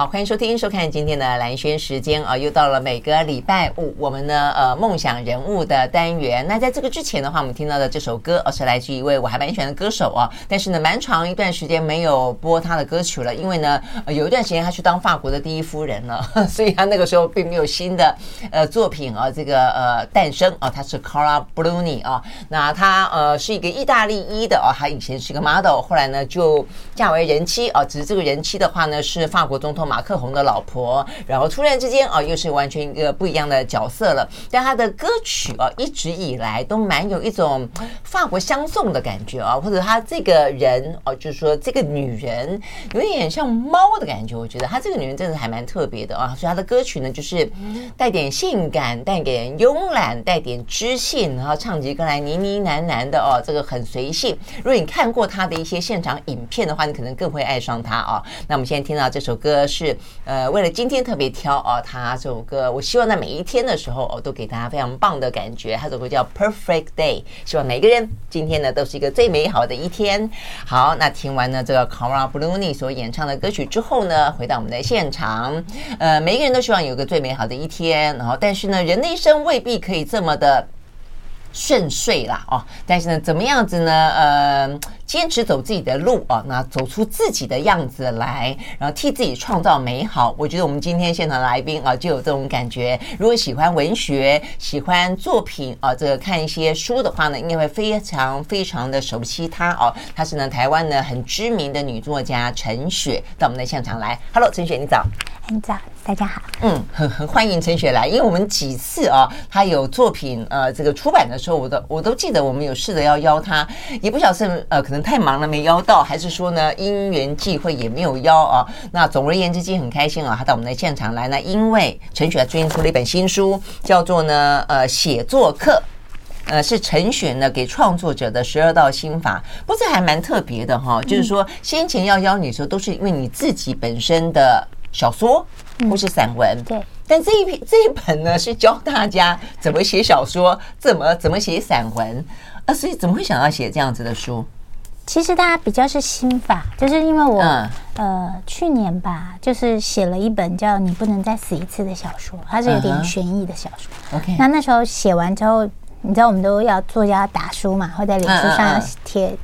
好，欢迎收听、收看今天的蓝轩时间啊，又到了每个礼拜五，我们呢呃梦想人物的单元。那在这个之前的话，我们听到的这首歌，哦，是来自一位我还蛮喜欢的歌手啊，但是呢，蛮长一段时间没有播他的歌曲了，因为呢，呃、有一段时间他去当法国的第一夫人了，所以他那个时候并没有新的呃作品啊，这个呃诞生啊，他是 Carla Bruni 啊，那他呃是一个意大利裔的啊，他以前是个 model，后来呢就嫁为人妻啊，只是这个人妻的话呢是法国总统。马克宏的老婆，然后突然之间啊，又是完全一个不一样的角色了。但他的歌曲啊，一直以来都蛮有一种法国香颂的感觉啊，或者他这个人哦，就是说这个女人有一点像猫的感觉。我觉得他这个女人真的还蛮特别的啊。所以他的歌曲呢，就是带点性感，带点慵懒，带点知性，然后唱起歌来呢呢喃喃的哦，这个很随性。如果你看过他的一些现场影片的话，你可能更会爱上他啊。那我们现在听到这首歌是。是呃，为了今天特别挑哦，他这首歌，我希望在每一天的时候哦，都给大家非常棒的感觉。他这首歌叫《Perfect Day》，希望每个人今天呢都是一个最美好的一天。好，那听完了这个 Carla Bruni 所演唱的歌曲之后呢，回到我们的现场，呃，每个人都希望有个最美好的一天。然后，但是呢，人的一生未必可以这么的。顺遂啦哦，但是呢，怎么样子呢？呃，坚持走自己的路啊，那走出自己的样子来，然后替自己创造美好。我觉得我们今天现场来宾啊，就有这种感觉。如果喜欢文学、喜欢作品啊，这个看一些书的话呢，应该会非常非常的熟悉她哦。她是呢台湾呢很知名的女作家陈雪，到我们的现场来。Hello，陈雪，你早。很早，大家好。嗯，很很欢迎陈雪来，因为我们几次啊，她有作品呃这个出版的时候，我都我都记得，我们有试着要邀她，也不晓得是呃可能太忙了没邀到，还是说呢因缘际会也没有邀啊。那总而言之，今天很开心啊，他到我们的现场来呢，因为陈雪最近出了一本新书，叫做呢呃写作课，呃是陈雪呢给创作者的十二道心法，不是还蛮特别的哈，就是说先前要邀你的时候，都是因为你自己本身的。小说或是散文，嗯，对，但这一篇这一本呢是教大家怎么写小说，怎么怎么写散文啊，所以怎么会想要写这样子的书？其实大家比较是心法，就是因为我、嗯、呃去年吧，就是写了一本叫《你不能再死一次》的小说，它是有点悬疑的小说。OK，、uh. 那那时候写完之后，你知道我们都要作家打书嘛，会在脸书上要贴，uh -uh.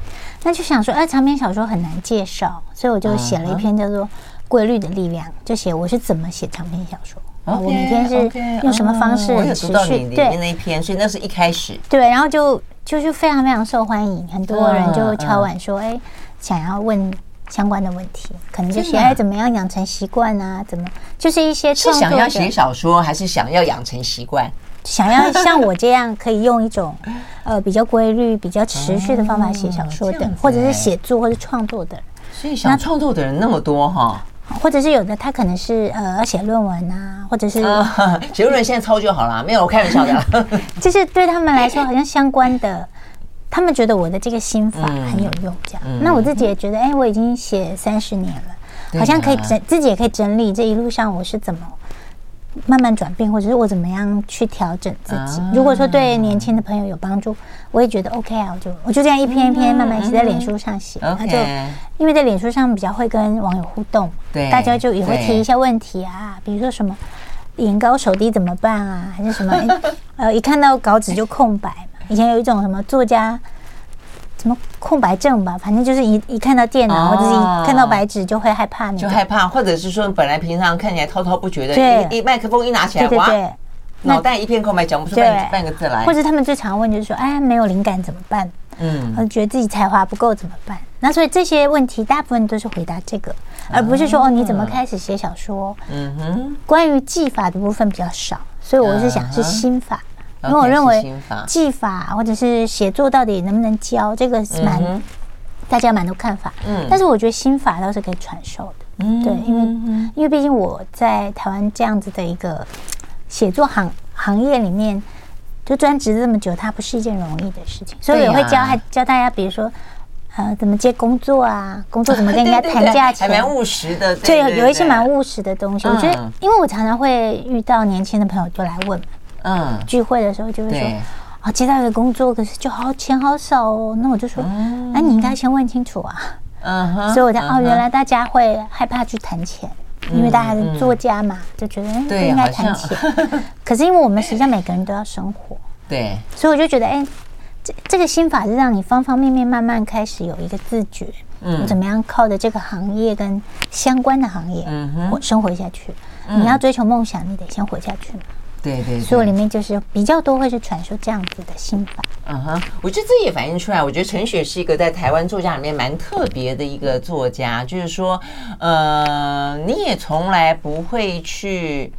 那就想说，哎，长篇小说很难介绍，所以我就写了一篇叫做。规律的力量，就写我是怎么写长篇小说。Okay, 我每天是用什么方式持续？对，那一篇，所以那是一开始。对，然后就就是非常非常受欢迎，很多人就敲碗说：“哎、嗯嗯，想要问相关的问题，可能就写哎怎么样养成习惯啊？怎么就是一些是想要写小说，还是想要养成习惯？想要像我这样可以用一种 呃比较规律、比较持续的方法写小说的，嗯、或者是写作或者创作的。所以想创作的人那么多哈。”或者是有的，他可能是呃要写论文啊，或者是 写论文现在抄就好了，没有我开玩笑的。就是对他们来说，好像相关的，他们觉得我的这个心法很有用，这样。那我自己也觉得，哎，我已经写三十年了，好像可以整自己也可以整理这一路上我是怎么慢慢转变，或者是我怎么样去调整自己。如果说对年轻的朋友有帮助，我也觉得 OK 啊，我就我就这样一篇一篇慢慢写在脸书上写，那就。因为在脸书上比较会跟网友互动，对，大家就也会提一些问题啊，比如说什么眼高手低怎么办啊，还是什么、欸、呃，一看到稿纸就空白嘛。以前有一种什么作家什么空白症吧，反正就是一一看到电脑、哦、或者是一看到白纸就会害怕，就害怕，或者是说本来平常看起来滔滔不绝的，对，一麦克风一拿起来，对对对，哇，脑袋一片空白，讲不出半半个字来。或者他们最常问就是说，哎，没有灵感怎么办？嗯，我觉得自己才华不够怎么办？那所以这些问题大部分都是回答这个，而不是说哦，你怎么开始写小说？嗯哼，关于技法的部分比较少，所以我是想是心法，因为我认为技法或者是写作到底能不能教，这个是蛮大家蛮多看法。嗯，但是我觉得心法倒是可以传授的。嗯，对，因为因为毕竟我在台湾这样子的一个写作行行业里面。就专职这么久，它不是一件容易的事情，所以也会教教大家，比如说，呃，怎么接工作啊，工作怎么跟人家谈价钱，还蛮务实的。对，有一些蛮务实的东西。我觉得，因为我常常会遇到年轻的朋友就来问，嗯，聚会的时候就会说，啊，接到一个工作，可是就好钱好少哦。那我就说，哎，你应该先问清楚啊。嗯哼。所以我在哦，原来大家会害怕去谈钱。因为大家是作家嘛，嗯、就觉得不应该谈钱。可是因为我们实际上每个人都要生活，对，所以我就觉得，哎，这这个心法是让你方方面面慢慢开始有一个自觉，嗯，怎么样靠着这个行业跟相关的行业，嗯哼，我生活下去。嗯、你要追求梦想，你得先活下去嘛。对对，所以里面就是比较多会是传说这样子的心法。嗯哼，我觉得这也反映出来，我觉得陈雪是一个在台湾作家里面蛮特别的一个作家，就是说，呃，你也从来不会去。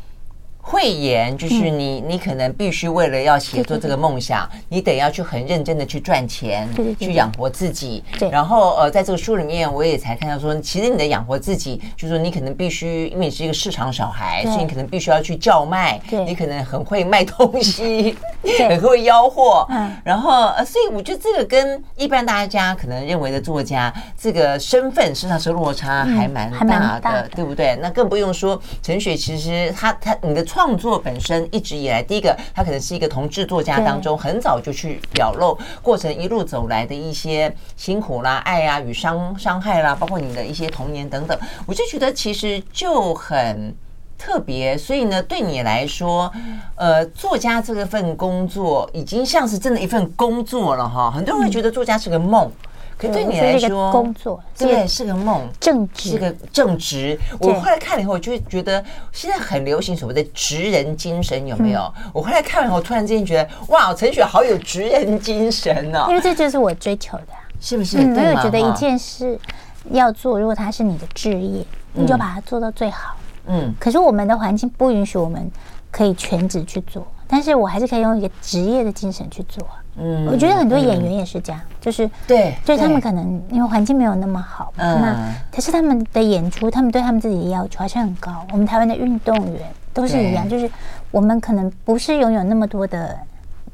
会演就是你，你可能必须为了要写作这个梦想，你得要去很认真的去赚钱，去养活自己。然后呃，在这个书里面，我也才看到说，其实你的养活自己，就是说你可能必须，因为你是一个市场小孩，所以你可能必须要去叫卖，你可能很会卖东西，很会吆喝。然后呃，所以我觉得这个跟一般大家可能认为的作家这个身份实际上是落差还蛮大的，对不对？那更不用说陈雪，其实他他你的。创创作本身一直以来，第一个，他可能是一个同志作家当中很早就去表露过程一路走来的一些辛苦啦、爱啊与伤伤害啦，包括你的一些童年等等，我就觉得其实就很特别。所以呢，对你来说，呃，作家这个份工作已经像是真的一份工作了哈。很多人会觉得作家是个梦。可对你来说，工作对是个梦，正职是个正职。我后来看了以后，我就会觉得现在很流行所谓的职人精神，有没有？我后来看完以后，突然之间觉得，哇，陈雪好有职人精神哦！因为这就是我追求的，是不是？嗯，我有觉得一件事要做，如果它是你的职业，你就把它做到最好。嗯。可是我们的环境不允许我们可以全职去做，但是我还是可以用一个职业的精神去做。嗯，我觉得很多演员也是这样，嗯、就是对，就是他们可能因为环境没有那么好，嗯、那可是他们的演出，他们对他们自己的要求还是很高。我们台湾的运动员都是一样，就是我们可能不是拥有那么多的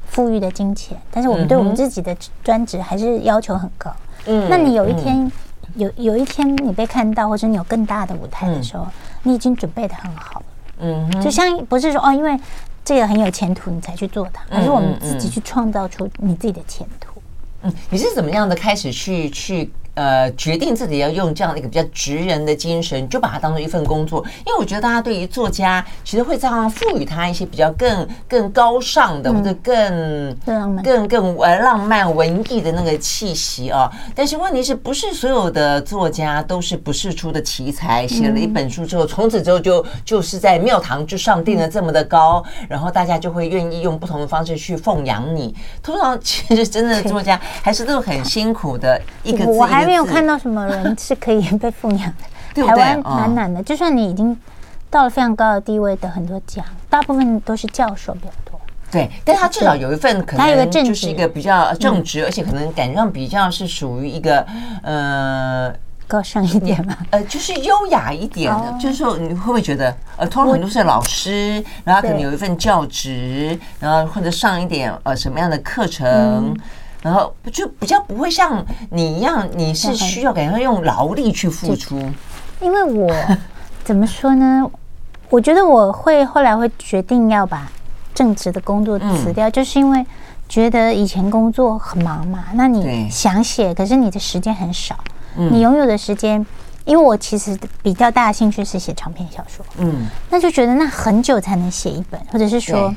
富裕的金钱，但是我们对我们自己的专职还是要求很高。嗯，那你有一天、嗯、有有一天你被看到，或者你有更大的舞台的时候，嗯、你已经准备的很好了。嗯，就像不是说哦，因为。这个很有前途，你才去做它，而是我们自己去创造出你自己的前途。嗯，你是怎么样的开始去去？呃，决定自己要用这样的一个比较职人的精神，就把它当做一份工作。因为我觉得大家对于作家，其实会这样赋予他一些比较更更高尚的，或者更更更呃浪漫文艺的那个气息啊。但是问题是不是所有的作家都是不世出的奇才？写了一本书之后，从此之后就就是在庙堂之上定了这么的高，然后大家就会愿意用不同的方式去奉养你。通常其实真正的作家还是都很辛苦的一个字。没有看到什么人是可以被奉养的，台湾蛮难的。就算你已经到了非常高的地位的很多奖，大部分都是教授比较多。对，但他至少有一份可能就是一个比较正直，而且可能感觉上比较是属于一个呃高尚一点嘛，呃，就是优雅一点的。就是说，你会不会觉得呃，通常很多是老师，然后可能有一份教职，然后或者上一点呃什么样的课程。然后就比较不会像你一样，你是需要感觉用劳力去付出。因为我 怎么说呢？我觉得我会后来会决定要把正职的工作辞掉，就是因为觉得以前工作很忙嘛。那你想写，可是你的时间很少。你拥有的时间，因为我其实比较大的兴趣是写长篇小说。嗯，那就觉得那很久才能写一本，或者是说。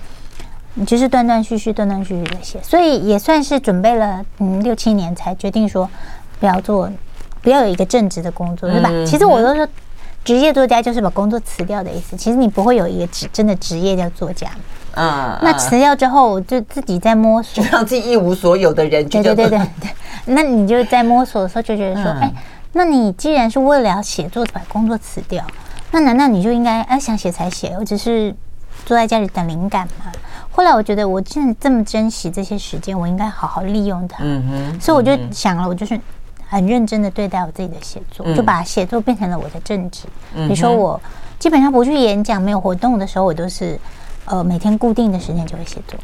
你就是断断续续、断断续续的写，所以也算是准备了嗯六七年才决定说不要做，不要有一个正职的工作，对吧？嗯、其实我都说职业作家就是把工作辞掉的意思。其实你不会有一个职真的职业叫作家。嗯，那辞掉之后就自己在摸索，就让自己一无所有的人。对对对对对。那你就在摸索的时候就觉得说，哎、嗯，那你既然是为了要写作把工作辞掉，那难道你就应该哎想写才写，或者是坐在家里等灵感吗？后来我觉得，我既然这么珍惜这些时间，我应该好好利用它。嗯哼，所以我就想了，我就是很认真的对待我自己的写作，就把写作变成了我的正职。比如说，我基本上不去演讲、没有活动的时候，我都是呃每天固定的时间就会写作。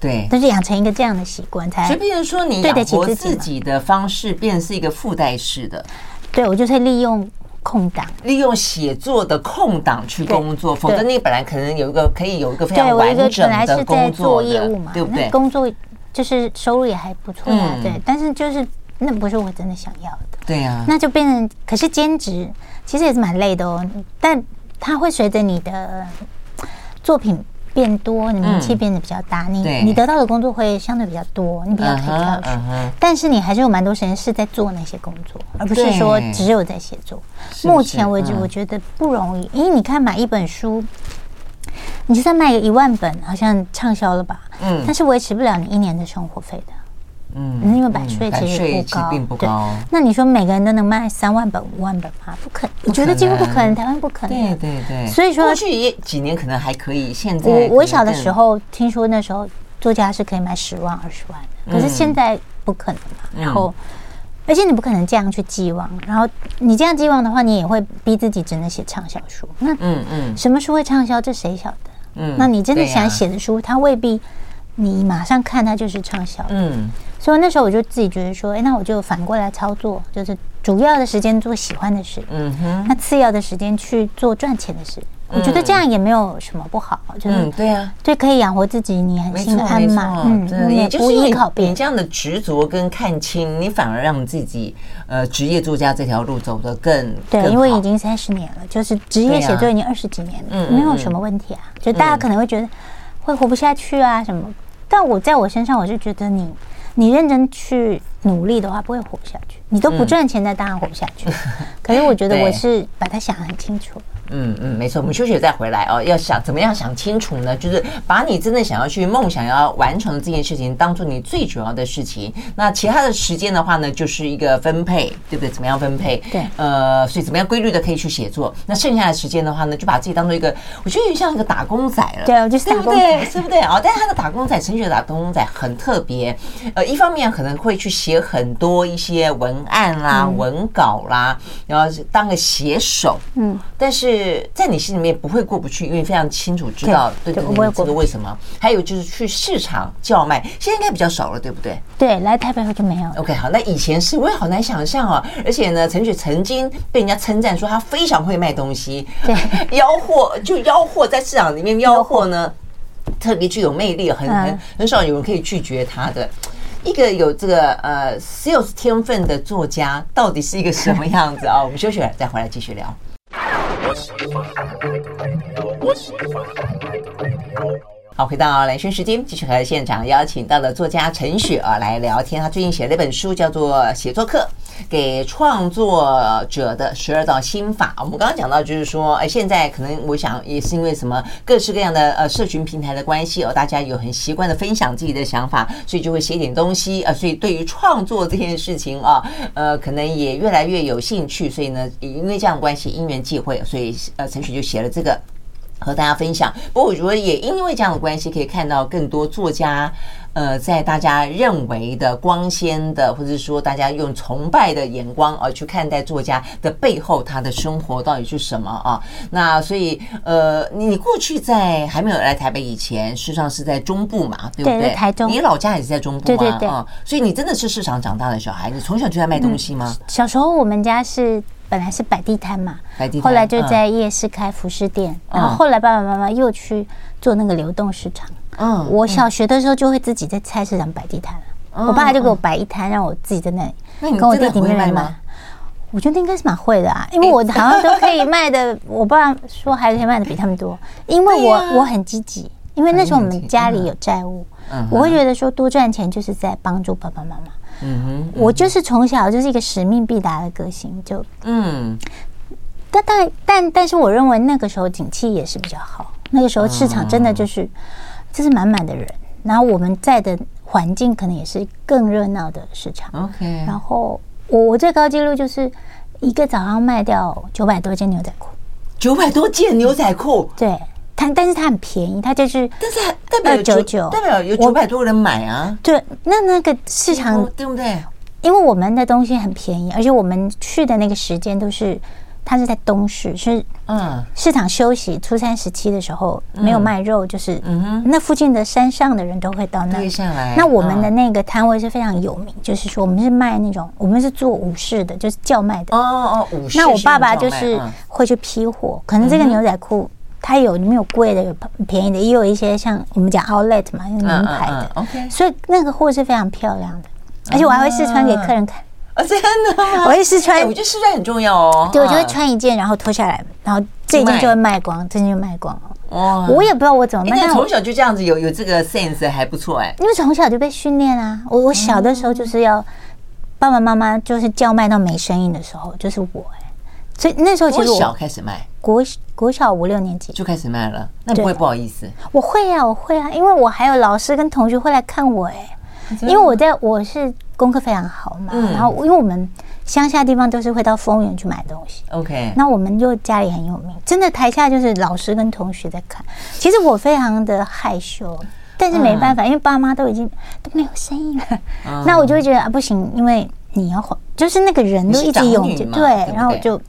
对，但是养成一个这样的习惯，才。就比如说，你养活自己的方式，变是一个附带式的。对，我就是利用。空档，利用写作的空档去工作，否则你本来可能有一个可以有一个非常完整的工作业务嘛，对不对？工作就是收入也还不错啊，对。但是就是那不是我真的想要的，对呀。那就变成，可是兼职其实也是蛮累的哦。但它会随着你的作品变多，你名气变得比较大，你你得到的工作会相对比较多，你比较可以挑选。但是你还是有蛮多时间是在做那些工作，而不是说只有在写作。目前为止，我觉得不容易，因为你看买一本书，你就算卖个一万本，好像畅销了吧？嗯，但是维持不了你一年的生活费的。嗯，因为版税其实不高，并不高。那你说每个人都能卖三万本、五万本吗？不可能，我觉得几乎不可能，台湾不可能。对对对。所以说，过去几年可能还可以，现在我我小的时候听说那时候作家是可以卖十万、二十万的，可是现在不可能嘛。然后，而且你不可能这样去寄望，然后你这样寄望的话，你也会逼自己只能写畅销书。那嗯嗯，什么书会畅销？这谁晓得？嗯，那你真的想写的书，它未必你马上看它就是畅销。嗯。所以那时候我就自己觉得说，哎，那我就反过来操作，就是主要的时间做喜欢的事，嗯哼，那次要的时间去做赚钱的事。我觉得这样也没有什么不好，就是对啊，对，可以养活自己，你很心安嘛，嗯，也就是依靠别人这样的执着跟看清，你反而让自己呃职业作家这条路走得更对，因为已经三十年了，就是职业写作已经二十几年了，没有什么问题啊。就大家可能会觉得会活不下去啊什么，但我在我身上，我是觉得你。你认真去努力的话，不会活下去。你都不赚钱，那当然活不下去。可是我觉得我是把它想得很清楚。嗯嗯，没错，我们休息再回来哦。要想怎么样想清楚呢？就是把你真的想要去梦想要完成的这件事情当做你最主要的事情。那其他的时间的话呢，就是一个分配，对不对？怎么样分配？对。呃，所以怎么样规律的可以去写作？那剩下的时间的话呢，就把自己当做一个，我觉得像一个打工仔了。对，我就是打工仔，对，对不对啊？但是他的打工仔，陈雪的打工仔很特别。呃，一方面可能会去写很多一些文案啦、嗯、文稿啦，然后当个写手。嗯。但是在你心里。面不会过不去，因为非常清楚知道对对对，这个为什么？还有就是去市场叫卖，现在应该比较少了，对不对？对，来台北后就没有。OK，好，那以前是我也好难想象哦。而且呢，陈雪曾经被人家称赞说她非常会卖东西，对，吆喝就吆喝在市场里面吆喝呢，特别具有魅力，很很很少有人可以拒绝她的。一个有这个呃 sales 天分的作家，到底是一个什么样子啊？我们休息了再回来继续聊。我喜欢 I like。我喜欢 I。好，回到兰萱时间，继续和现场邀请到了作家陈雪啊来聊天。他最近写了一本书，叫做《写作课：给创作者的十二道心法》。我们刚刚讲到，就是说，哎，现在可能我想也是因为什么各式各样的呃社群平台的关系哦，大家有很习惯的分享自己的想法，所以就会写点东西啊。所以对于创作这件事情啊，呃，可能也越来越有兴趣。所以呢，因为这样关系，因缘际会，所以呃，陈雪就写了这个。和大家分享，不过我觉得也因为这样的关系，可以看到更多作家，呃，在大家认为的光鲜的，或者说大家用崇拜的眼光而去看待作家的背后，他的生活到底是什么啊？那所以，呃，你过去在还没有来台北以前，事实上是在中部嘛，对不对？对，台中。你老家也是在中部吗？对对对。啊，所以你真的是市场长大的小孩，你从小就在卖东西吗？嗯，小时候我们家是。本来是摆地摊嘛，后来就在夜市开服饰店，然后后来爸爸妈妈又去做那个流动市场。嗯，我小学的时候就会自己在菜市场摆地摊了。我爸就给我摆一摊，让我自己在那里跟我弟弟妹妹买。我觉得应该是蛮会的啊，因为我好像都可以卖的。我爸说还可以卖的比他们多，因为我我很积极，因为那时候我们家里有债务，我会觉得说多赚钱就是在帮助爸爸妈妈。嗯哼，我就是从小就是一个使命必达的个性，就嗯，但但但但是我认为那个时候景气也是比较好，那个时候市场真的就是就是满满的人，然后我们在的环境可能也是更热闹的市场。OK，然后我我最高纪录就是一个早上卖掉九百多件牛仔裤，九百多件牛仔裤，对。它，但是它很便宜，它就是，但是代表九九，代表有九百多人买啊。对，那那个市场对不对？因为我们的东西很便宜，而且我们去的那个时间都是，它是在东市，是嗯，市场休息，初三十七的时候没有卖肉，就是嗯哼，那附近的山上的人都会到那里。那我们的那个摊位是非常有名，就是说我们是卖那种，我们是做武士的，就是叫卖的。哦哦，武士。那我爸爸就是会去批货，可能这个牛仔裤。它有里面有贵的，有便宜的，也有一些像我们讲 outlet 嘛，有名牌的。OK，所以那个货是非常漂亮的，而且我还会试穿给客人看。啊，真的吗？我会试穿，我觉得试穿很重要哦。对，我就会穿一件，然后脱下来，然后这件就会卖光，这件就卖光了。哦，我也不知道我怎么卖。但从小就这样子有有这个 sense 还不错哎。因为从小就被训练啊，我我小的时候就是要爸爸妈妈就是叫卖到没声音的时候，就是我哎。所以那时候其实我小开始卖，国国小五六年级。就开始卖了，那不会不好意思？我会啊，我会啊，因为我还有老师跟同学会来看我哎，因为我在我是功课非常好嘛，然后因为我们乡下地方都是会到丰原去买东西，OK，那我们就家里很有名，真的台下就是老师跟同学在看，其实我非常的害羞，但是没办法，因为爸妈都已经都没有声音了，那我就会觉得啊不行，因为。你要就是那个人都一直涌着，对，然后我就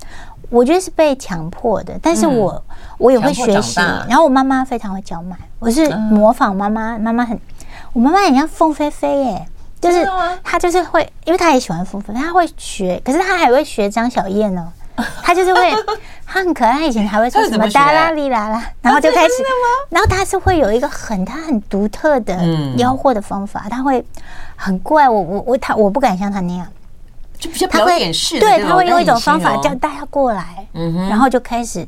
我觉得是被强迫的，但是我我也会学习。然后我妈妈非常会叫卖，我是模仿妈妈，妈妈很，我妈妈很像凤飞飞耶，就是她就是会，因为她也喜欢凤飞飞，她会学，可是她还会学张小燕呢，她就是会，她很可爱，以前还会说什么哒啦哩啦啦，然后就开始，然后她是会有一个很她很独特的吆喝的方法，她会很怪我我我她我不敢像她那样。就比较表演式的，对，他会用一种方法叫大家过来，嗯哼，然后就开始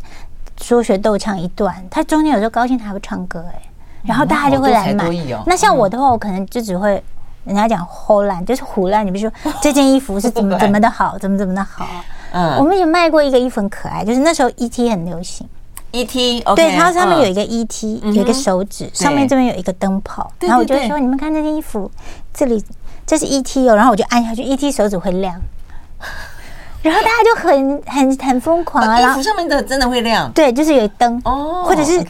说学逗唱一段。他中间有时候高兴，他还会唱歌，哎，然后大家就会来买。那像我的话，我可能就只会人家讲唬烂，就是胡烂。你比如说这件衣服是怎么 怎么的好，怎么怎么的好。嗯，我们也卖过一个衣服很可爱，就是那时候 ET 很流行，ET，对，它上面有一个 ET，有一个手指，上面这边有一个灯泡，然后我就说你们看这件衣服，这里。这是 ET 哦，然后我就按下去，ET 手指会亮，然后大家就很很很疯狂啊。衣服上面的真的会亮？对，就是有灯哦，或者是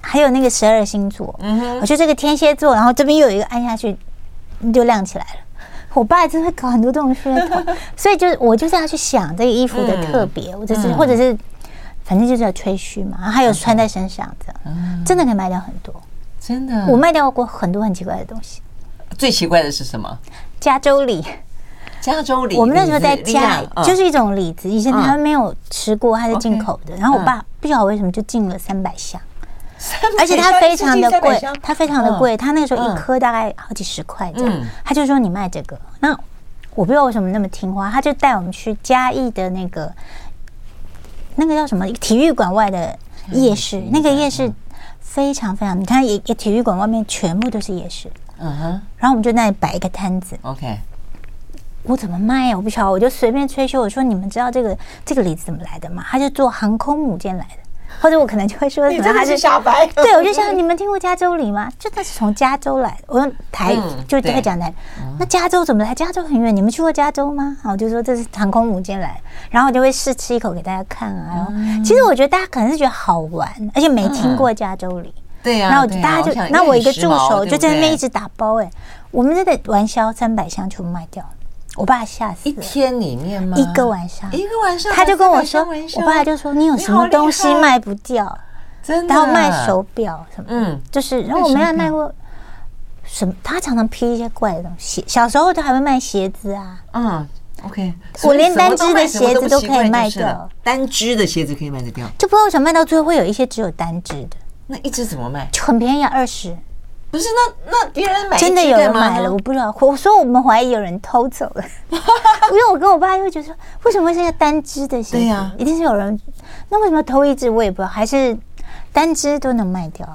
还有那个十二星座，嗯哼，我觉得这个天蝎座，然后这边又有一个按下去就亮起来了。我爸真的会搞很多这种噱头，所以就是我就是要去想这个衣服的特别，或者是或者是反正就是要吹嘘嘛，还有穿在身上这样，真的可以卖掉很多，真的，我卖掉过很多很奇怪的东西。最奇怪的是什么？加州李，加州李。我们那时候在家，就是一种李子，以前他们没有吃过，它是进口的。然后我爸不晓得为什么就进了三百箱，而且它非常的贵，它非常的贵，它那个时候一颗大概好几十块这样。他就说你卖这个，那我不知道为什么那么听话，他就带我们去嘉义的那个那个叫什么体育馆外的夜市，那个夜市非常非常，你看，也也体育馆外面全部都是夜市。嗯哼，然后我们就在那里摆一个摊子。OK，我怎么卖呀？我不晓得，我就随便吹嘘。我说：“你们知道这个这个梨子怎么来的吗？”他就做航空母舰来的，或者我可能就会说什么他是小白。对，我就想你们听过加州梨吗？就那是从加州来的。我用台就这个讲台，那加州怎么来？加州很远，你们去过加州吗？我就说这是航空母舰来，然后我就会试吃一口给大家看啊。然后其实我觉得大家可能是觉得好玩，而且没听过加州李。对呀，然后大家就，那我一个助手就在那边一直打包哎，我们这个玩销三百箱全部卖掉，我爸吓死了。一天里面吗？一个晚上，一个晚上，他就跟我说，我爸就说你有什么东西卖不掉？真的，然后卖手表什么，嗯，就是，然后我们还卖过什么？他常常批一些怪的东西，小时候他还会卖鞋子啊，嗯，OK，我连单只的鞋子都可以卖掉，单只的鞋子可以卖得掉，就不知道为什么卖到最后会有一些只有单只的。那一只怎么卖？就很便宜啊，二十。不是，那那别人买真的有人买了，我不知道。我说我们怀疑有人偷走了，因为我跟我爸就会觉得说，为什么会是要单只的鞋子？对呀，一定是有人。那为什么偷一只我也不知道，还是单只都能卖掉？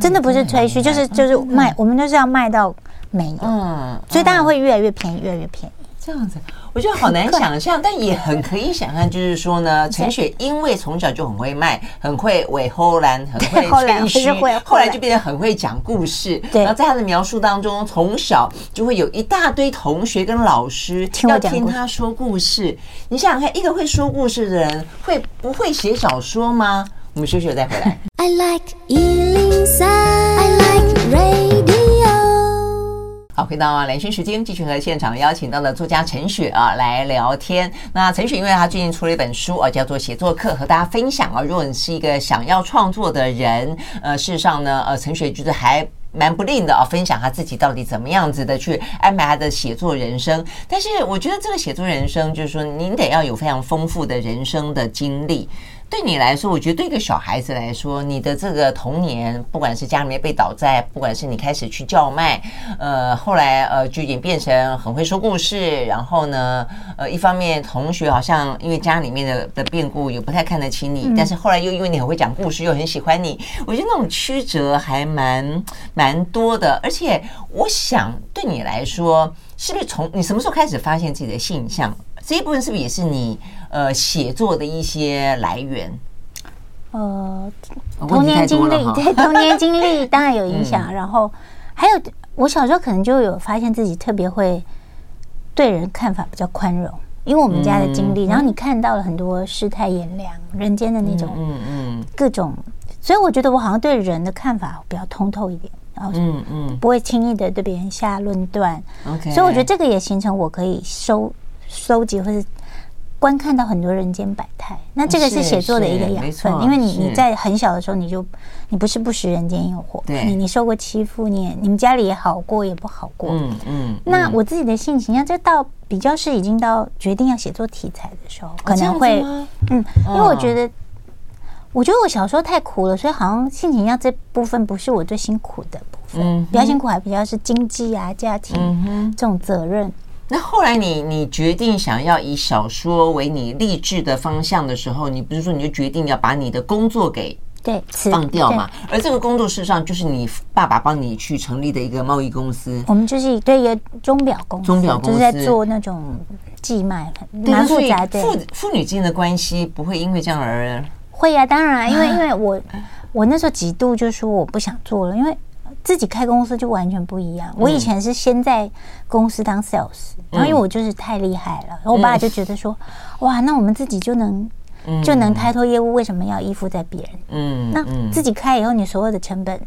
真的不是吹嘘，就是就是卖，我们就是要卖到没有。嗯，所以当然会越来越便宜，越来越便宜。这样子，我觉得好难想象，但也很可以想象，就是说呢，陈雪因为从小就很会卖，很会尾后兰，很会 吹嘘，后来就变得很会讲故事。然后在他的描述当中，从小就会有一大堆同学跟老师要听他说故事。你想想看，一个会说故事的人，会不会写小说吗？我们休息了再回来。I like 103, I like radio 好，回到兰萱时间，继续和现场邀请到的作家陈雪啊来聊天。那陈雪，因为他最近出了一本书啊，叫做《写作课》，和大家分享啊。如果你是一个想要创作的人，呃，事实上呢，呃，陈雪就是还蛮不吝的啊，分享他自己到底怎么样子的去安排他的写作人生。但是我觉得这个写作人生，就是说您得要有非常丰富的人生的经历。对你来说，我觉得对一个小孩子来说，你的这个童年，不管是家里面被倒债，不管是你开始去叫卖，呃，后来呃就演变成很会说故事，然后呢，呃，一方面同学好像因为家里面的的变故也不太看得起你，嗯、但是后来又因为你很会讲故事，又很喜欢你，我觉得那种曲折还蛮蛮多的。而且我想对你来说，是不是从你什么时候开始发现自己的性向？这一部分是不是也是你呃写作的一些来源？呃，童年经历，对童年经历当然有影响。嗯、然后还有，我小时候可能就有发现自己特别会对人看法比较宽容，因为我们家的经历。嗯、然后你看到了很多世态炎凉、人间的那种，嗯嗯，各种。所以我觉得我好像对人的看法比较通透一点，然后嗯嗯，不会轻易的对别人下论断。OK，所以我觉得这个也形成我可以收。收集或是观看到很多人间百态，那这个是写作的一个养分，因为你你在很小的时候你就你不是不食人间烟火，你你受过欺负，你也你们家里也好过也不好过，嗯嗯。那我自己的性情，要这到比较是已经到决定要写作题材的时候，可能会嗯，因为我觉得我觉得我小时候太苦了，所以好像性情要这部分不是我最辛苦的部分，比较辛苦还比较是经济啊、家庭这种责任。那后来你你决定想要以小说为你励志的方向的时候，你不是说你就决定要把你的工作给对放掉嘛？而这个工作事实上就是你爸爸帮你去成立的一个贸易公司。我们就是对一个钟表公司，钟表公司就是在做那种寄卖，蛮复杂的。父父女之间的关系不会因为这样而会呀、啊？当然，因为 因为我我那时候几度就说我不想做了，因为。自己开公司就完全不一样。我以前是先在公司当 sales，然后因为我就是太厉害了，然后我爸就觉得说：“哇，那我们自己就能就能开拓业务，为什么要依附在别人？”嗯，那自己开以后，你所有的成本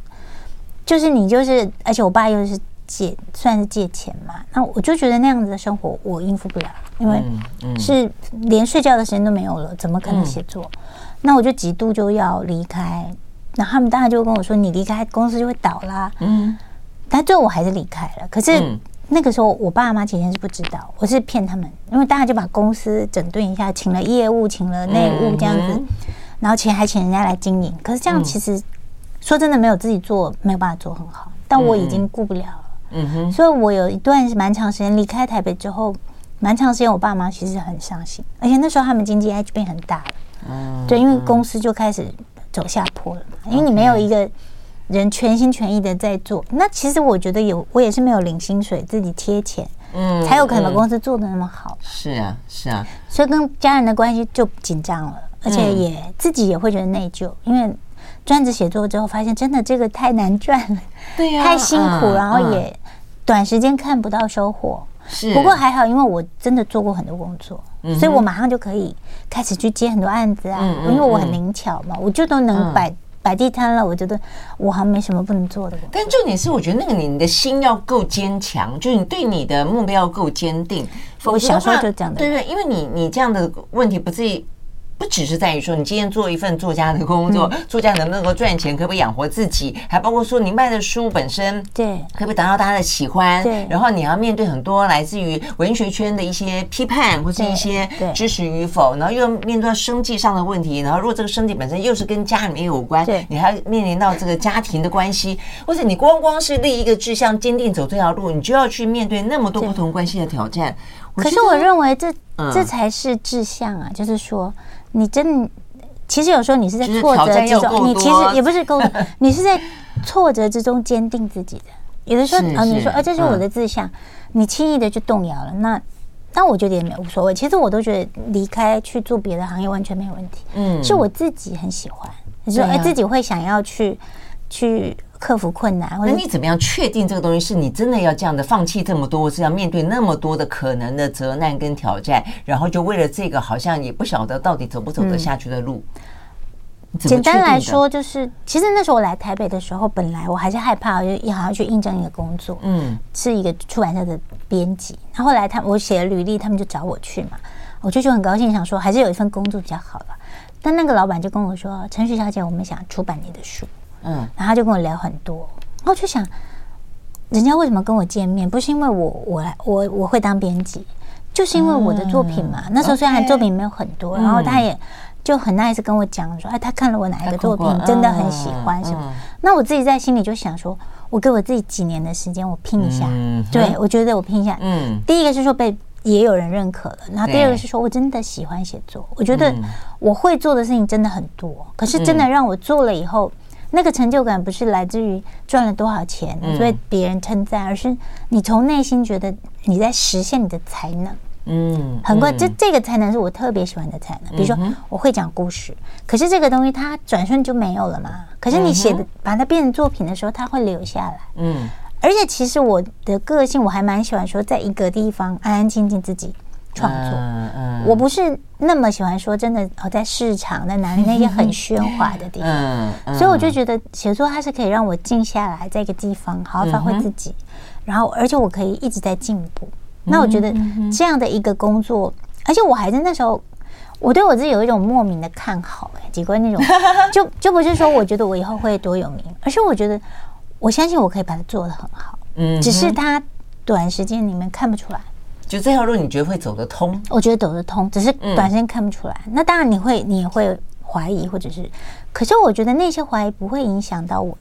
就是你就是，而且我爸又是借，算是借钱嘛。那我就觉得那样子的生活我应付不了，因为是连睡觉的时间都没有了，怎么可能写作？那我就几度就要离开。然后他们当然就跟我说：“你离开公司就会倒啦。”嗯，但最后我还是离开了。可是那个时候，我爸妈其实是不知道，我是骗他们，因为大家就把公司整顿一下，请了业务，请了内务这样子，然后钱还请人家来经营。可是这样其实说真的，没有自己做，没有办法做很好。但我已经顾不了了。嗯哼，所以我有一段蛮长时间离开台北之后，蛮长时间我爸妈其实很伤心，而且那时候他们经济还变很大了。嗯，对，因为公司就开始。走下坡了嘛？因为你没有一个人全心全意的在做，那其实我觉得有，我也是没有领薪水，自己贴钱，嗯，才有可能把公司做的那么好。是啊，是啊，所以跟家人的关系就紧张了，而且也自己也会觉得内疚，因为专职写作之后，发现真的这个太难赚了，对呀，太辛苦，然后也短时间看不到收获。是，不过还好，因为我真的做过很多工作，所以我马上就可以开始去接很多案子啊。因为我很灵巧嘛，我就都能摆摆地摊了。我觉得我好像没什么不能做的。但重点是，我觉得那个你的心要够坚强，就是你对你的目标要够坚定。我小时候就讲的，对对，因为你你这样的问题不至于。不只是在于说你今天做一份作家的工作，作家能不能够赚钱，可不可以养活自己，还包括说你卖的书本身，对，可不可以得到大家的喜欢？对，然后你要面对很多来自于文学圈的一些批判或是一些支持与否，然后又要面对到生计上的问题，然后如果这个生计本身又是跟家里面有关，对，你还要面临到这个家庭的关系，或者你光光是立一个志向，坚定走这条路，你就要去面对那么多不同关系的挑战。可是我认为这这才是志向啊，就是说。你真，其实有时候你是在挫折之中，你其实也不是够，你是在挫折之中坚定自己的。有的时候啊，你说啊，这是我的志向，你轻易的就动摇了，那那我觉得也没有无所谓。其实我都觉得离开去做别的行业完全没有问题。嗯，是我自己很喜欢，你说哎，自己会想要去去。克服困难，或者那你怎么样确定这个东西是你真的要这样的放弃这么多，是要面对那么多的可能的责难跟挑战，然后就为了这个，好像也不晓得到底走不走得下去的路。嗯、简单来说，就是其实那时候我来台北的时候，本来我还是害怕，就也好像去应征一个工作，嗯，是一个出版社的编辑。然后后来他我写了履历，他们就找我去嘛，我就就很高兴，想说还是有一份工作比较好了。但那个老板就跟我说：“陈雪小姐，我们想出版你的书。”嗯，然后他就跟我聊很多，然后就想，人家为什么跟我见面？不是因为我我来我我会当编辑，就是因为我的作品嘛。那时候虽然作品没有很多，然后他也就很 nice 跟我讲说，哎，他看了我哪一个作品，真的很喜欢什么。那我自己在心里就想说，我给我自己几年的时间，我拼一下。嗯、对，我觉得我拼一下。嗯，第一个是说被也有人认可了，然后第二个是说我真的喜欢写作。我觉得我会做的事情真的很多，可是真的让我做了以后，那个成就感不是来自于赚了多少钱，所以别人称赞，而是你从内心觉得你在实现你的才能。嗯，很怪，这这个才能是我特别喜欢的才能。比如说，我会讲故事，可是这个东西它转瞬就没有了嘛。可是你写的把它变成作品的时候，它会留下来。嗯，而且其实我的个性我还蛮喜欢说，在一个地方安安静静自己创作。嗯，我不是那么喜欢说真的哦，在市场在哪里那些很喧哗的地方。所以我就觉得写作它是可以让我静下来，在一个地方好好发挥自己，然后而且我可以一直在进步。那我觉得这样的一个工作，而且我还在那时候，我对我自己有一种莫名的看好，哎，几关那种，就就不是说我觉得我以后会多有名，而是我觉得我相信我可以把它做得很好，嗯，只是它短时间里面看不出来。就这条路，你觉得会走得通？我觉得走得通，只是短时间看不出来。那当然你会，你也会怀疑，或者是，可是我觉得那些怀疑不会影响到我。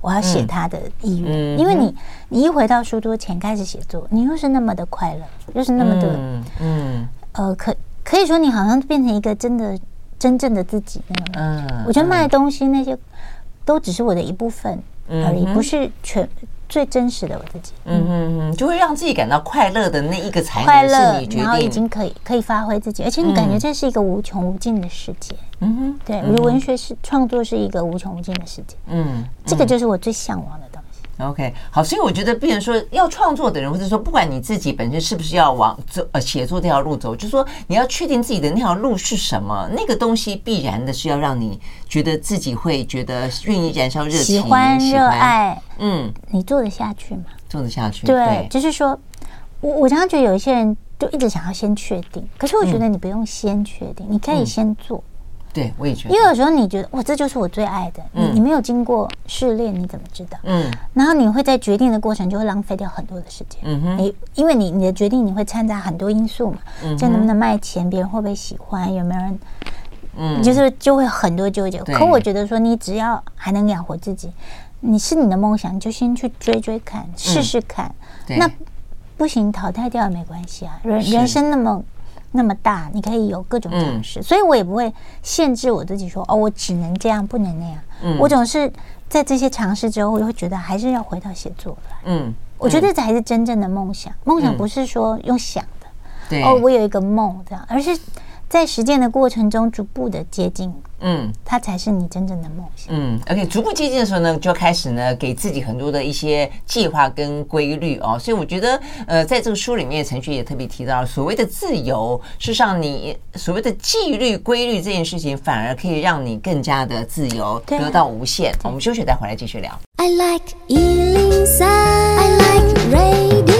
我要写他的意愿，嗯、因为你你一回到书桌前开始写作，你又是那么的快乐，又是那么的，嗯，嗯呃，可可以说你好像变成一个真的真正的自己那种感觉。嗯，我觉得卖东西那些都只是我的一部分而已，不是全。最真实的我自己，嗯嗯。嗯，就会让自己感到快乐的那一个才能是你决定，然后已经可以可以发挥自己，而且你感觉这是一个无穷无尽的世界，嗯哼，对，如文学是创作是一个无穷无尽的世界，嗯，这个就是我最向往的。OK，好，所以我觉得，变成说要创作的人，或者说不管你自己本身是不是要往走呃写作这条路走，就是说你要确定自己的那条路是什么，那个东西必然的是要让你觉得自己会觉得愿意燃烧热情、喜欢、热爱，嗯，你做得下去吗？做得下去，对，对就是说我我常常觉得有一些人就一直想要先确定，可是我觉得你不用先确定，嗯、你可以先做。对，我也觉得，因为有时候你觉得哇，这就是我最爱的，你你没有经过试炼，你怎么知道？嗯，然后你会在决定的过程就会浪费掉很多的时间。嗯哼，你因为你你的决定你会掺杂很多因素嘛，这能不能卖钱，别人会不会喜欢，有没有人？嗯，就是就会很多纠结。可我觉得说，你只要还能养活自己，你是你的梦想，你就先去追追看，试试看。那不行，淘汰掉也没关系啊。人人生那么。那么大，你可以有各种尝试，嗯、所以我也不会限制我自己说哦，我只能这样，不能那样。嗯，我总是在这些尝试之后，我就会觉得还是要回到写作来。嗯，我觉得这才是真正的梦想。梦想不是说用想的，哦，我有一个梦这样，而是。在实践的过程中，逐步的接近，嗯，它才是你真正的梦想。嗯，OK，逐步接近的时候呢，就开始呢，给自己很多的一些计划跟规律哦。所以我觉得，呃，在这个书里面，陈旭也特别提到，所谓的自由，事实上你所谓的纪律、规律这件事情，反而可以让你更加的自由，得到无限。我们休息再回来继续聊。I like 103, I like radio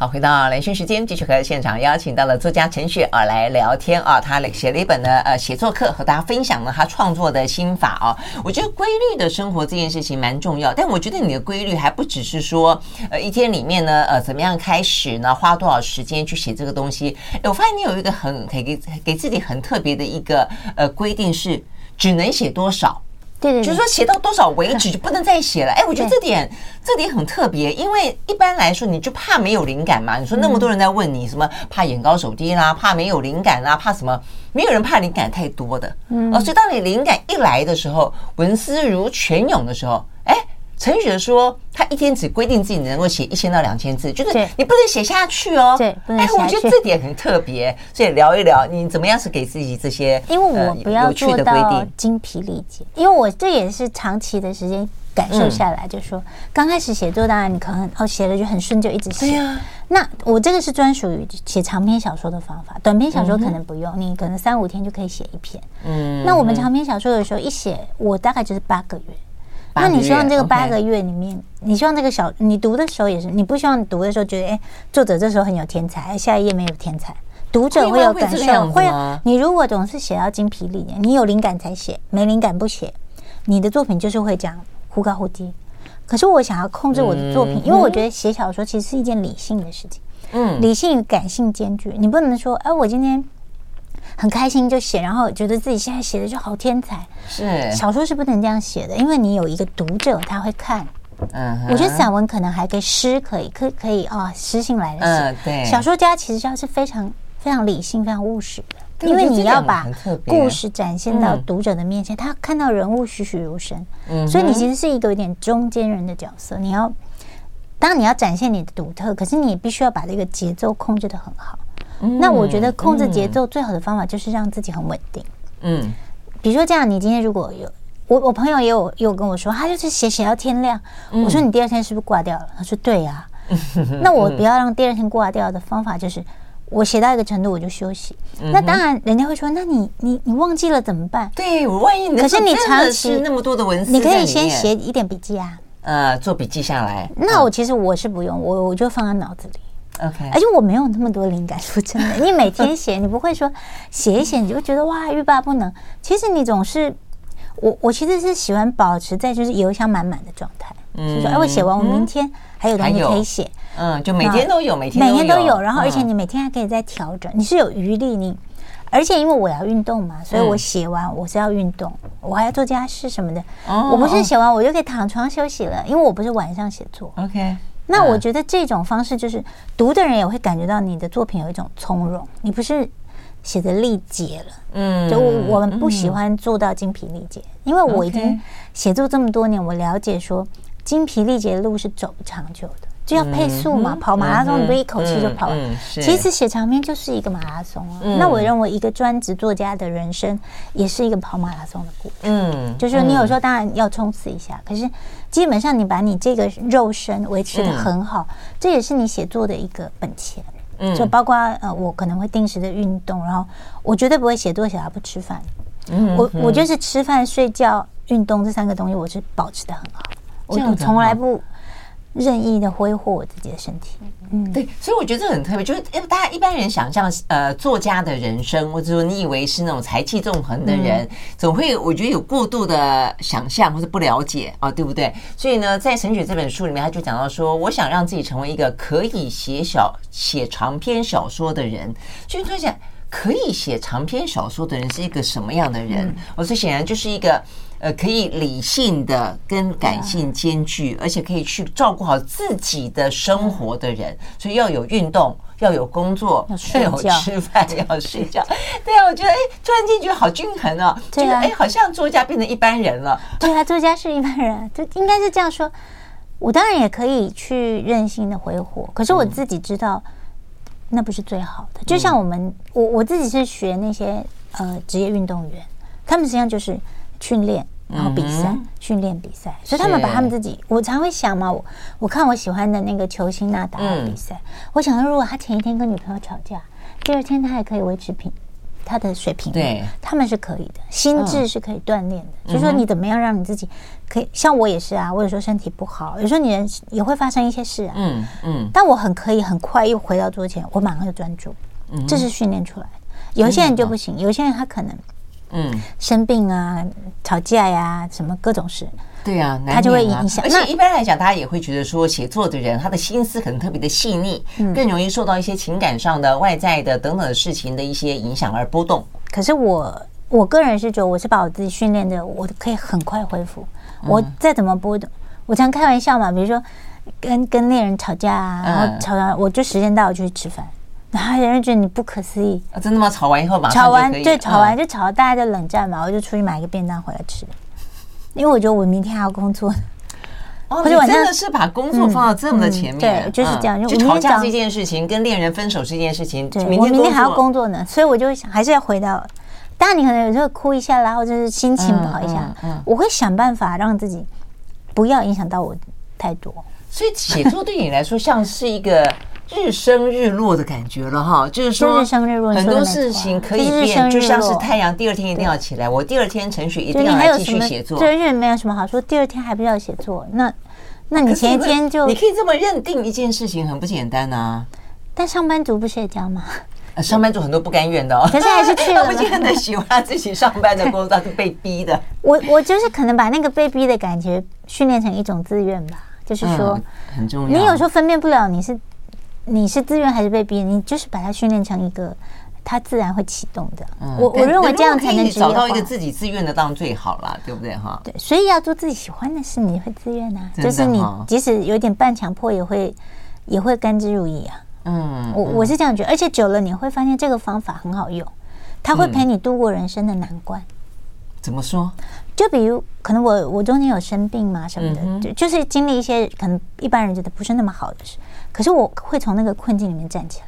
好，回到兰萱时间，继续和现场邀请到了作家陈雪啊来聊天啊，他写了一本呢呃写作课，和大家分享了他创作的心法啊。我觉得规律的生活这件事情蛮重要，但我觉得你的规律还不只是说呃一天里面呢呃怎么样开始呢，花多少时间去写这个东西。哎，我发现你有一个很可以给给自己很特别的一个呃规定是只能写多少。对，对，对，就是说写到多少为止就不能再写了。哎，我觉得这点这点很特别，因为一般来说你就怕没有灵感嘛。你说那么多人在问你什么，怕眼高手低啦，怕没有灵感啦，怕什么？没有人怕灵感太多的。嗯，哦，所以当你灵感一来的时候，文思如泉涌的时候，哎。承旭说，他一天只规定自己能够写一千到两千字，就是你不能写下去哦。对，不能写下去。哎，我觉得这点很特别，所以聊一聊你怎么样是给自己这些，因为我不要做到精疲力竭，因为我这也是长期的时间感受下来，就是说刚开始写作，当然你可能哦写了就很顺，就一直写。对呀。那我这个是专属于写长篇小说的方法，短篇小说可能不用，你可能三五天就可以写一篇。嗯。那我们长篇小说的时候一写，我大概就是八个月。那你希望这个八个月里面，你希望这个小你读的时候也是，你不希望读的时候觉得，哎，作者这时候很有天才，下一页没有天才，读者会有感受，会啊。你如果总是写到精疲力竭，你有灵感才写，没灵感不写，你的作品就是会这样忽高忽低。可是我想要控制我的作品，因为我觉得写小说其实是一件理性的事情，嗯，理性与感性兼具，你不能说，哎，我今天。很开心就写，然后觉得自己现在写的就好天才。是小说是不能这样写的，因为你有一个读者他会看。嗯，我觉得散文可能还可以，诗可以，可可以啊，诗性来的写。嗯，对。小说家其实要是非常非常理性、非常务实的，因为你要把故事展现到读者的面前，他看到人物栩栩如生。嗯，所以你其实是一个有点中间人的角色，你要。当然你要展现你的独特，可是你也必须要把这个节奏控制的很好。嗯、那我觉得控制节奏最好的方法就是让自己很稳定。嗯，比如说这样，你今天如果有我，我朋友也有有跟我说，他就是写写到天亮。嗯、我说你第二天是不是挂掉了？他说对呀、啊。那我不要让第二天挂掉的方法就是，我写到一个程度我就休息。嗯、那当然，人家会说，那你你你忘记了怎么办？对，我万一你可是你长期那么多的文字，你可以先写一点笔记啊。呃，做笔记下来。那我其实我是不用，我我就放在脑子里。OK，而且我没有那么多灵感，说真的，你每天写，你不会说写一写你就觉得哇欲罢不能。其实你总是，我我其实是喜欢保持在就是油箱满满的状态。嗯，就说哎，我写完，我明天还有东西可以写。嗯，就每天都有，每天每天都有，然后而且你每天还可以再调整，你是有余力你。而且因为我要运动嘛，所以我写完我是要运动，我还要做家事什么的。我不是写完我就可以躺床休息了，因为我不是晚上写作。OK，那我觉得这种方式就是读的人也会感觉到你的作品有一种从容，你不是写的力竭了。嗯，就我们不喜欢做到精疲力竭，因为我已经写作这么多年，我了解说精疲力竭的路是走不长久的。就要配速嘛，跑马拉松你不一口气就跑完。其实写长篇就是一个马拉松啊。那我认为一个专职作家的人生也是一个跑马拉松的过程。嗯，就是说你有时候当然要冲刺一下，可是基本上你把你这个肉身维持的很好，这也是你写作的一个本钱。嗯，就包括呃，我可能会定时的运动，然后我绝对不会写作写到不吃饭。嗯，我我就是吃饭、睡觉、运动这三个东西，我是保持的很好。我从来不。任意的挥霍我自己的身体，嗯，对，所以我觉得这很特别，就是因为大家一般人想象，呃，作家的人生，或者说你以为是那种才气纵横的人，嗯、总会我觉得有过度的想象或者不了解啊，对不对？所以呢，在《神曲》这本书里面，他就讲到说，我想让自己成为一个可以写小写长篇小说的人，所以突然想，可以写长篇小说的人是一个什么样的人？我说、嗯，显然就是一个。呃，可以理性的跟感性兼具，而且可以去照顾好自己的生活的人，所以要有运动，要有工作，要有吃饭，要睡觉。对啊，我觉得哎，突然间觉得好均衡啊，就是哎，好像作家变成一般人了。对啊，作家是一般人，就应该是这样说。我当然也可以去任性的挥霍，可是我自己知道那不是最好的。就像我们，我我自己是学那些呃职业运动员，他们实际上就是。训练，然后比赛，训练比赛，所以他们把他们自己，我常会想嘛，我我看我喜欢的那个球星纳达尔比赛，我想说，如果他前一天跟女朋友吵架，第二天他还可以维持平他的水平，对，他们是可以的，心智是可以锻炼的。就是说，你怎么样让你自己可以，像我也是啊，我有时候身体不好，有时候你人也会发生一些事啊，嗯嗯，但我很可以很快又回到桌前，我马上就专注，这是训练出来的。有些人就不行，有些人他可能。嗯，生病啊，吵架呀，什么各种事，对啊，他就会影响。而且一般来讲，大家也会觉得说，写作的人他的心思可能特别的细腻，更容易受到一些情感上的、外在的等等的事情的一些影响而波动。可是我我个人是觉得，我是把我自己训练的，我可以很快恢复。我再怎么波动，我常开玩笑嘛，比如说跟跟恋人吵架啊，然后吵完我就时间到，我就去吃饭。然后人家觉得你不可思议啊！真的吗？吵完以后马上吵完，对，吵完就吵到，大家就冷战嘛。我就出去买一个便当回来吃，因为我觉得我明天还要工作。哦，你真的是把工作放到这么的前面，对，就是这样。就吵架这件事情，跟恋人分手这件事情，对，我明天还要工作呢，所以我就想还是要回到。当然，你可能有时候哭一下啦，或者是心情不好一下，我会想办法让自己不要影响到我太多。所以写作对你来说像是一个。日升日落的感觉了哈，就是说很多事情可以变，就像是太阳，第二天一定要起来。我第二天陈雪一定要来继续写作。对，日没有什么好说，第二天还不要写作。那，那你前一天就你可以这么认定一件事情，很不简单呐。但上班族不是也这样吗？上班族很多不甘愿的哦，可是还是去了。不见得喜欢自己上班的工作，是被逼的。我我就是可能把那个被逼的感觉训练成一种自愿吧，就是说很重要。你有时候分辨不了你是。你是自愿还是被逼？你就是把它训练成一个，它自然会启动的。嗯、我我认为这样才能找到一个自己自愿的，当然最好了，对不对哈？对，所以要做自己喜欢的事，你会自愿啊。就是你即使有点半强迫，也会也会甘之如饴啊。嗯，我我是这样觉得，而且久了你会发现这个方法很好用，它会陪你度过人生的难关。嗯、怎么说？就比如可能我我中间有生病嘛什么的，嗯、就就是经历一些可能一般人觉得不是那么好的事，可是我会从那个困境里面站起来，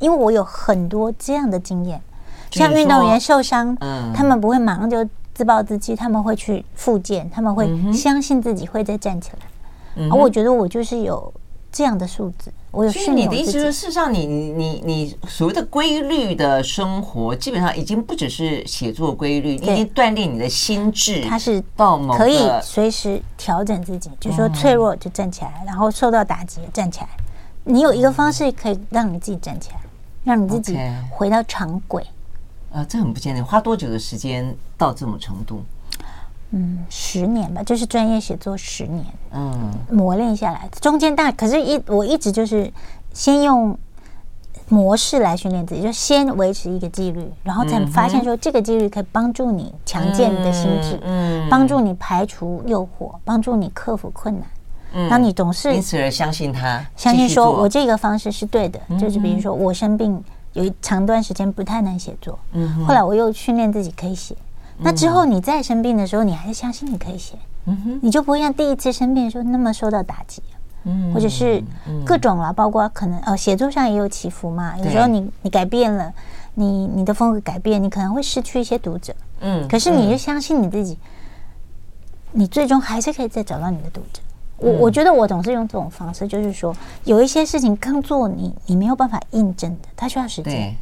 因为我有很多这样的经验。像运动员受伤，嗯、他们不会马上就自暴自弃，他们会去复健，他们会相信自己会再站起来。嗯、而我觉得我就是有。这样的素质，我有训练。你的意思是，事实上你，你你你所谓的规律的生活，基本上已经不只是写作规律，你已经锻炼你的心智。它是到某可以随时调整自己，就是说脆弱就站起来，嗯、然后受到打击站起来。你有一个方式可以让你自己站起来，让你自己回到常轨。啊、呃，这很不简单。花多久的时间到这种程度？嗯，十年吧，就是专业写作十年，嗯，磨练下来，中间大可是一我一直就是先用模式来训练自己，就先维持一个纪律，然后才发现说这个纪律可以帮助你强健你的心智，嗯，帮助你排除诱惑，帮助你克服困难，嗯，然后你总是因此而相信他，相信说我这个方式是对的，就是比如说我生病有一长段时间不太能写作，嗯，后来我又训练自己可以写。那之后你再生病的时候，你还是相信你可以写，嗯哼，你就不会像第一次生病的时候那么受到打击，嗯，或者是各种了，包括可能呃写作上也有起伏嘛，有时候你你改变了，你你的风格改变，你可能会失去一些读者，嗯，可是你就相信你自己，你最终还是可以再找到你的读者。我我觉得我总是用这种方式，就是说有一些事情刚做你你没有办法印证的，它需要时间，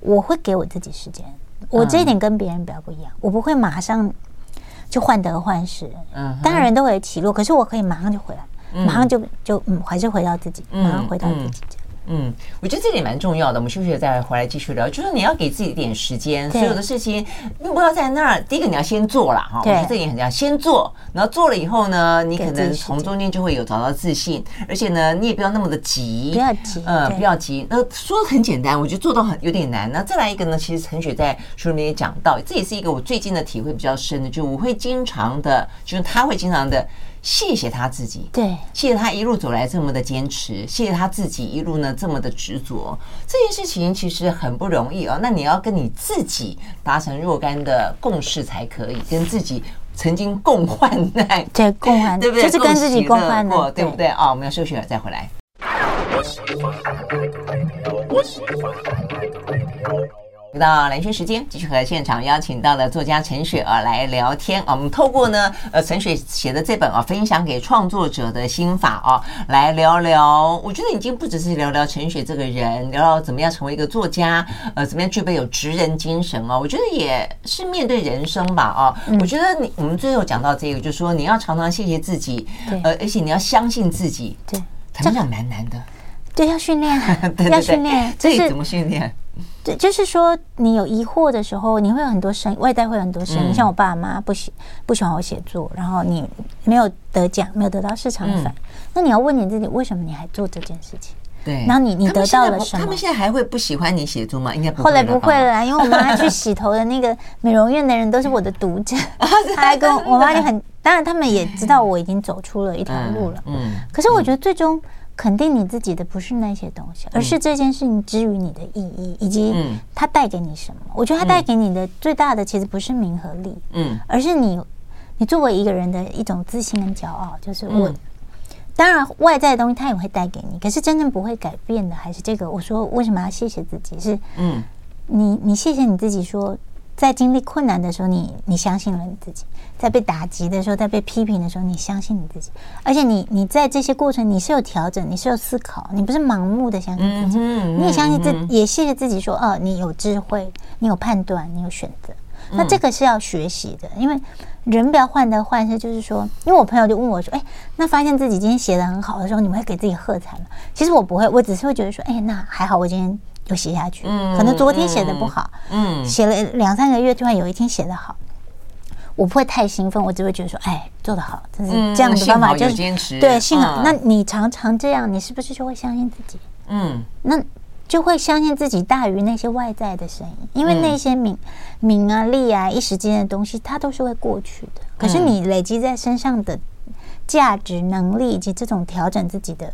我会给我自己时间。我这一点跟别人比较不一样，我不会马上就患得患失。嗯，当然人都会起落，可是我可以马上就回来，马上就就嗯，还是回到自己，马上回到自己这样。嗯，我觉得这点蛮重要的。我们休息了再回来继续聊。就是你要给自己一点时间，所有的事情你不要在那儿。第一个你要先做了哈，我觉得这点很重要。先做，然后做了以后呢，你可能从中间就会有找到自信，而且呢，你也不要那么的急，不要急，嗯，不要急。那说的很简单，我觉得做到很有点难。那再来一个呢，其实陈雪在书里面也讲到，这也是一个我最近的体会比较深的，就我会经常的，就是他会经常的。谢谢他自己，对，谢谢他一路走来这么的坚持，谢谢他自己一路呢这么的执着。这件事情其实很不容易哦。那你要跟你自己达成若干的共识才可以，跟自己曾经共患难，对，共患难，对不对？就是跟自己共患难，对不对啊？我们要休息了，再回来。回到蓝轩时间，继续和现场邀请到的作家陈雪儿来聊天啊。我们透过呢，呃，陈雪写的这本啊，分享给创作者的心法啊，来聊聊。我觉得已经不只是聊聊陈雪这个人，聊聊怎么样成为一个作家，呃，怎么样具备有职人精神啊。我觉得也是面对人生吧啊。我觉得你我们最后讲到这个，就是说你要常常谢谢自己，呃，而且你要相信自己，对，成长蛮难的，对，要训练，要训练，这怎么训练？对，就是说，你有疑惑的时候，你会有很多声音，外在会有很多声音。嗯、像我爸妈不喜不喜欢我写作，然后你没有得奖，没有得到市场的反应，嗯、那你要问你自己，为什么你还做这件事情？对，然后你你得到了什么？他们现在还会不喜欢你写作吗？应该不会。后来不会了，因为我妈去洗头的那个美容院的人都是我的读者，她还跟我妈就很，当然他们也知道我已经走出了一条路了。嗯，嗯，可是我觉得最终。肯定你自己的不是那些东西，而是这件事情之于你的意义，以及它带给你什么。我觉得它带给你的最大的其实不是名和利，嗯，而是你你作为一个人的一种自信跟骄傲。就是我，当然外在的东西它也会带给你，可是真正不会改变的还是这个。我说为什么要谢谢自己？是，嗯，你你谢谢你自己说。在经历困难的时候，你你相信了你自己；在被打击的时候，在被批评的时候，你相信你自己。而且你你在这些过程，你是有调整，你是有思考，你不是盲目的相信自己。你也相信自，也谢谢自己说，哦，你有智慧，你有判断，你有选择。那这个是要学习的，因为人不要患得患失。就是说，因为我朋友就问我说，哎，那发现自己今天写的很好的时候，你们会给自己喝彩吗？其实我不会，我只是会觉得说，哎，那还好，我今天。又写下去，可能昨天写的不好，嗯，写了两三个月，突然有一天写的好，我不会太兴奋，我只会觉得说，哎，做得好，这是这样的方法，就是对，幸好。那你常常这样，你是不是就会相信自己？嗯，那就会相信自己大于那些外在的声音，因为那些名、嗯、名啊、利啊、一时间的东西，它都是会过去的。可是你累积在身上的价值、能力以及这种调整自己的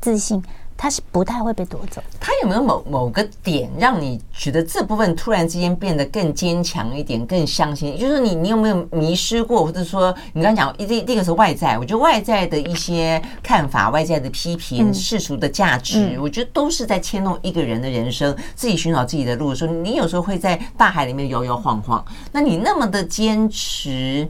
自信。他是不太会被夺走。他有没有某某个点让你觉得这部分突然之间变得更坚强一点，更相信？就是你，你有没有迷失过，或者说你刚刚讲，第第一个是外在，我觉得外在的一些看法、外在的批评、世俗的价值，我觉得都是在牵动一个人的人生。自己寻找自己的路的时候，你有时候会在大海里面摇摇晃晃。那你那么的坚持，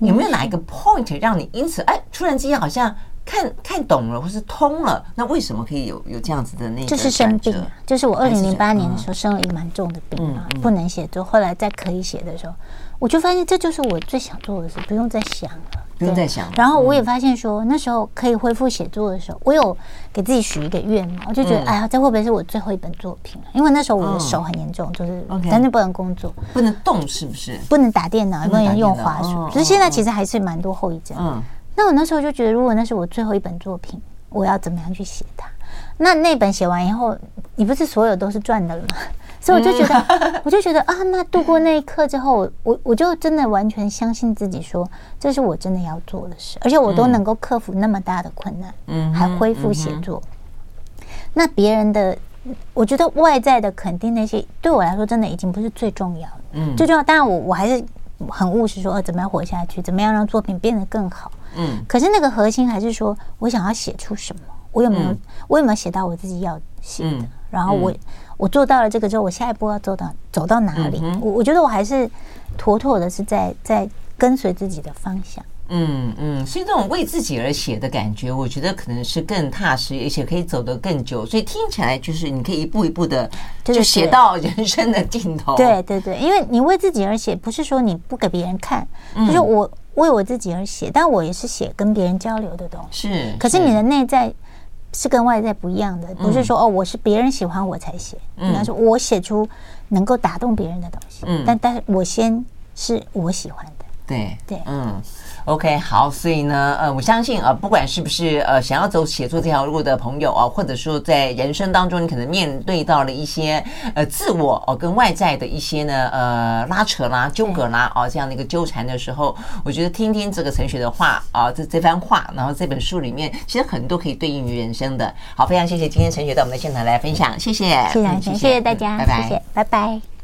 有没有哪一个 point 让你因此哎，突然之间好像？看看懂了，或是通了，那为什么可以有有这样子的那个？就是生病，就是我二零零八年的时候生了一个蛮重的病嘛，嗯嗯、不能写作。后来在可以写的时候，我就发现这就是我最想做的事，不用再想了，不用再想。然后我也发现说，那时候可以恢复写作的时候，我有给自己许一个愿嘛，我就觉得，哎呀，这会不会是我最后一本作品？因为那时候我的手很严重，就是完全不能工作，不能动，是不是？不能打电脑，也不能用滑鼠。可是现在其实还是蛮多后遗症。嗯。那我那时候就觉得，如果那是我最后一本作品，我要怎么样去写它？那那本写完以后，你不是所有都是赚的了吗？所以我就觉得，我就觉得啊，那度过那一刻之后，我我就真的完全相信自己，说这是我真的要做的事，而且我都能够克服那么大的困难，嗯，还恢复写作。那别人的，我觉得外在的肯定那些，对我来说真的已经不是最重要的，嗯，最重要。当然，我我还是很务实，说怎么样活下去，怎么样让作品变得更好。嗯，可是那个核心还是说，我想要写出什么？我有没有？嗯、我有没有写到我自己要写的？嗯、然后我、嗯、我做到了这个之后，我下一步要走到走到哪里？我、我觉得我还是妥妥的是在在跟随自己的方向。嗯嗯，所以这种为自己而写的感觉，我觉得可能是更踏实，而且可以走得更久。所以听起来就是你可以一步一步的就写到人生的尽头。对对对，因为你为自己而写，不是说你不给别人看，嗯、就是我为我自己而写，但我也是写跟别人交流的东西。是，可是你的内在是跟外在不一样的，不是说哦，我是别人喜欢我才写，应该说我写出能够打动别人的东西。嗯，但但是我先是我喜欢的。对对，嗯。OK，好，所以呢，呃，我相信，呃，不管是不是呃想要走写作这条路的朋友啊，或者说在人生当中你可能面对到了一些呃自我哦跟外在的一些呢呃拉扯啦、纠葛啦啊这样的一个纠缠的时候，我觉得听听这个陈雪的话啊，这这番话，然后这本书里面其实很多可以对应于人生的。好，非常谢谢今天陈雪到我们的现场来分享，谢谢，谢谢，谢谢大家，拜拜，谢谢，拜拜。